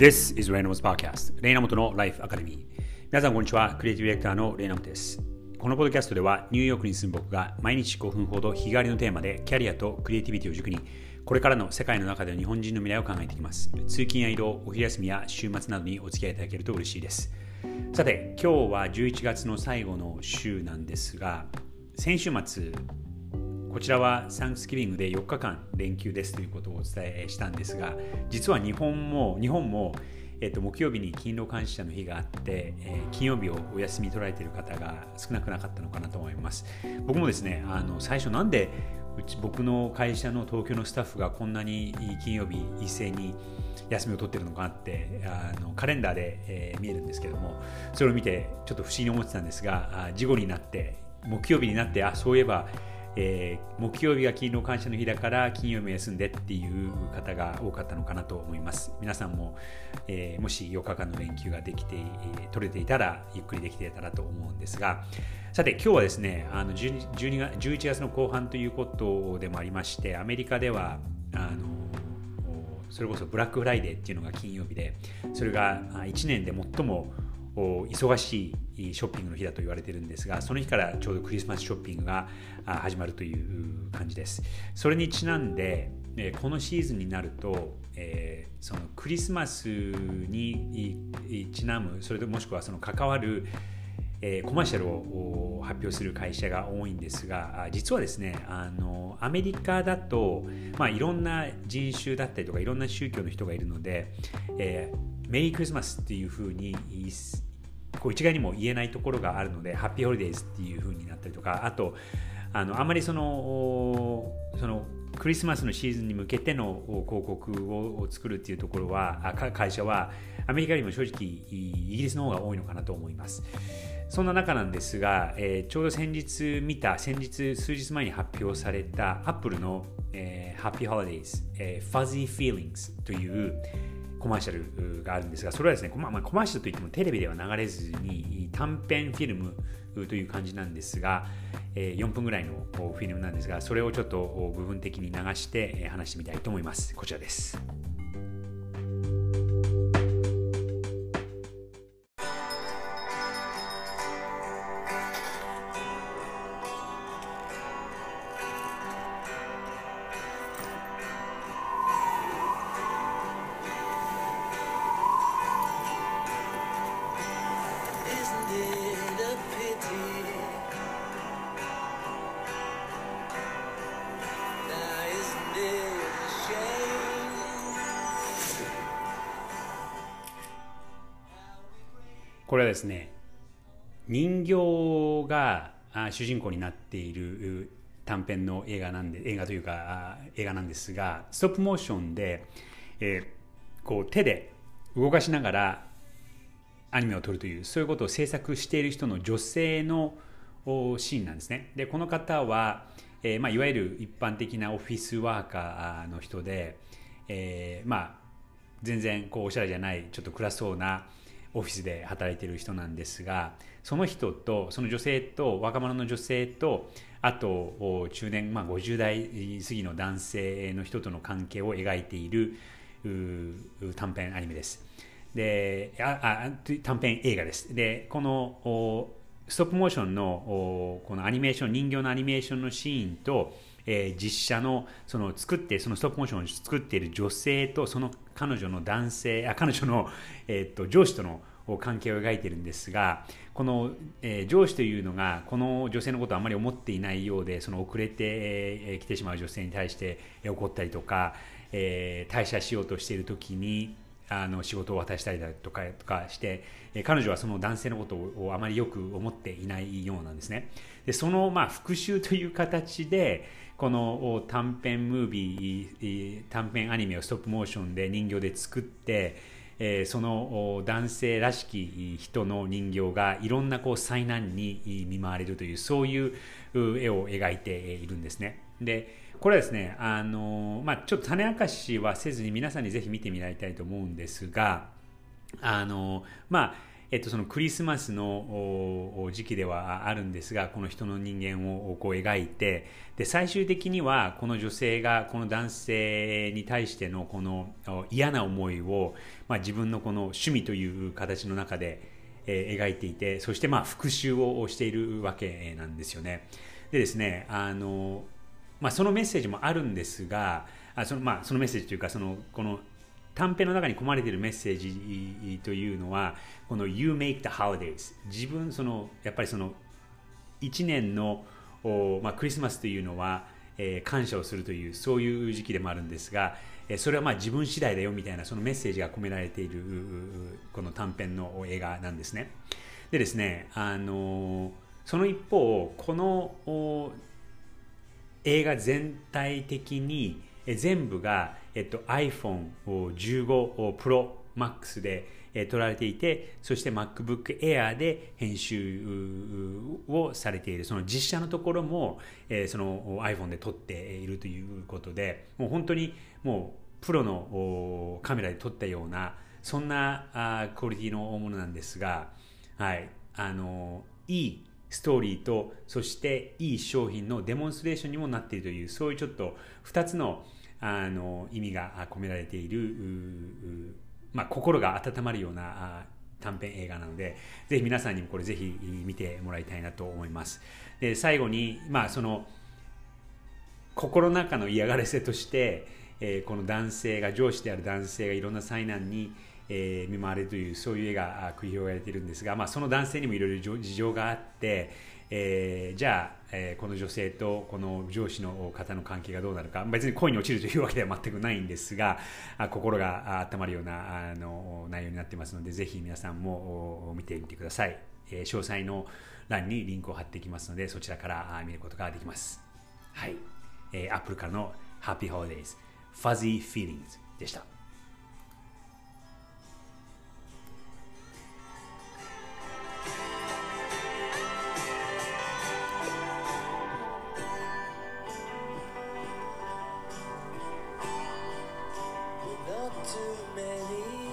This is Reynolds Podcast レイナモトの Life Academy. 皆さんこんにちはクリエイティブディレクターのレイナモトです。このポッドキャストではニューヨークに住む僕が毎日5分ほど日替わりのテーマでキャリアとクリエイティビティを軸にこれからの世界の中での日本人の未来を考えていきます。通勤や移動お昼休みや週末などにお付き合いいただけると嬉しいです。さて今日は11月の最後の週なんですが先週末こちらはサンクスギビングで4日間連休ですということをお伝えしたんですが実は日本も日本もえっと、木曜日に勤労感謝の日があって、えー、金曜日をお休み取られている方が少なくなかったのかなと思います。僕もですね、あの最初なんでうち僕の会社の東京のスタッフがこんなに金曜日一斉に休みを取ってるのかなってあのカレンダーで、えー、見えるんですけどもそれを見てちょっと不思議に思ってたんですが事後になって木曜日になってあそういえばえー、木曜日が勤労感謝の日だから金曜日休んでっていう方が多かったのかなと思います。皆さんも、えー、もし4日間の連休ができて、え、取れていたらゆっくりできていたらと思うんですが、さて今日はですね、あの 12, 月11月の後半ということでもありまして、アメリカではあのそれこそブラックフライデーっていうのが金曜日で、それが1年で最も忙しいショッピングの日だと言われているんですがその日からちょうどクリスマスショッピングが始まるという感じです。それにちなんでこのシーズンになると、そのクリスマスにちなむそれともしくはその関わる、コマーシャルを発表する会社が多いんですが実はですねあのアメリカだと、まあ、いろんな人種だったりとかいろんな宗教の人がいるので、えー、メリークリスマスっていうふうにこう一概にも言えないところがあるのでハッピーホリデーズっていうふうになったりとかあとあのあんまりそのそのクリスマスのシーズンに向けての広告を作るっていうところは会社はアメリカよりも正直イギリスの方が多いのかなと思います。そんな中なんですが、えー、ちょうど先日見た、先日数日前に発表された Apple の、えー、Happy Holidays、えー、Fuzzy Feelings というコマーシャルがあるんですが、それはですね、まあ、コマーシャルといってもテレビでは流れずに短編フィルムという感じなんですが、4分ぐらいのフィルムなんですが、それをちょっと部分的に流して話してみたいと思います。こちらです。これはですね人形が主人公になっている短編の映画なんで映画というか映画なんですがストップモーションで、えー、こう手で動かしながらアニメを撮るというそういうことを制作している人の女性のシーンなんですね。でこの方は、えーまあ、いわゆる一般的なオフィスワーカーの人で、えー、まあ全然こうおしゃれじゃないちょっと暗そうなオフィスで働いてる人なんですがその人とその女性と若者の女性とあと中年、まあ、50代過ぎの男性の人との関係を描いている短編アニメです。でああ短編映画です。でこのストップモーションのこのアニメーション人形のアニメーションのシーンとえー、実写のその作ってそのストップモーションを作っている女性とその彼女の男性 あ彼女の、えー、と上司との関係を描いているんですがこの、えー、上司というのがこの女性のことをあまり思っていないようでその遅れてき、えー、てしまう女性に対して怒ったりとか、えー、退社しようとしている時にあの仕事を渡したりだとかとかして、彼女はその男性のことをあまりよく思っていないようなんですね。でそのまあ復讐という形でこの短編ムービー短編アニメをストップモーションで人形で作って、えその男性らしき人の人形がいろんなこう災難に見舞われるというそういう絵を描いているんですね。でこれはですね、あのまあ、ちょっと種明かしはせずに皆さんにぜひ見てみられたいと思うんですが、あのまあえっと、そのクリスマスの時期ではあるんですがこの人の人間をこう描いてで最終的にはこの女性がこの男性に対してのこの嫌な思いを、まあ、自分のこの趣味という形の中で、えー、描いていてそしてまあ復讐をしているわけなんですよね。でですねあの、まあ、そのメッセージもあるんですがあその,、まあ、そのメッセージというかそのこの短編の中に込まれているメッセージというのはこの You make the holidays 自分そのやっぱりその1年のまあ、クリスマスというのは、えー、感謝をするというそういう時期でもあるんですが、えー、それはまあ自分次第だよみたいなそのメッセージが込められているこの短編の映画なんですね。でですねあのその一方この映画全体的に全部が、えっと、iPhone15 Pro Max で、撮られていてそして MacBook Air で編集をされている。その実写のところも、えその iPhone で撮っているということでもう本当にもうプロのカメラで撮ったようなそんなあクオリティのものなんですが、はい、あのいいストーリーとそしていい商品のデモンストレーションにもなっているというそういうちょっと2つのあの意味が込められている、まあ、心が温まるような短編映画なのでぜひ皆さんにもこれぜひ見てもらいたいなと思います。で最後に、まあ、その心の中の嫌がらせとして、えー、この男性が上司である男性がいろんな災難にえー、見舞われるというそういう絵が繰り広げられているんですが、まあ、その男性にもいろいろ事情があって、えー、じゃあ、えー、この女性とこの上司の方の関係がどうなるか。別に恋に落ちるというわけでは全くないんですが心が温まるようなあの内容になっていますのでぜひ皆さんも見てみてください、えー、詳細の欄にリンクを貼っていきますのでそちらから見ることができます。はい、えー、Apple からの Happy Holidays Fuzzy Feelings でした。too many.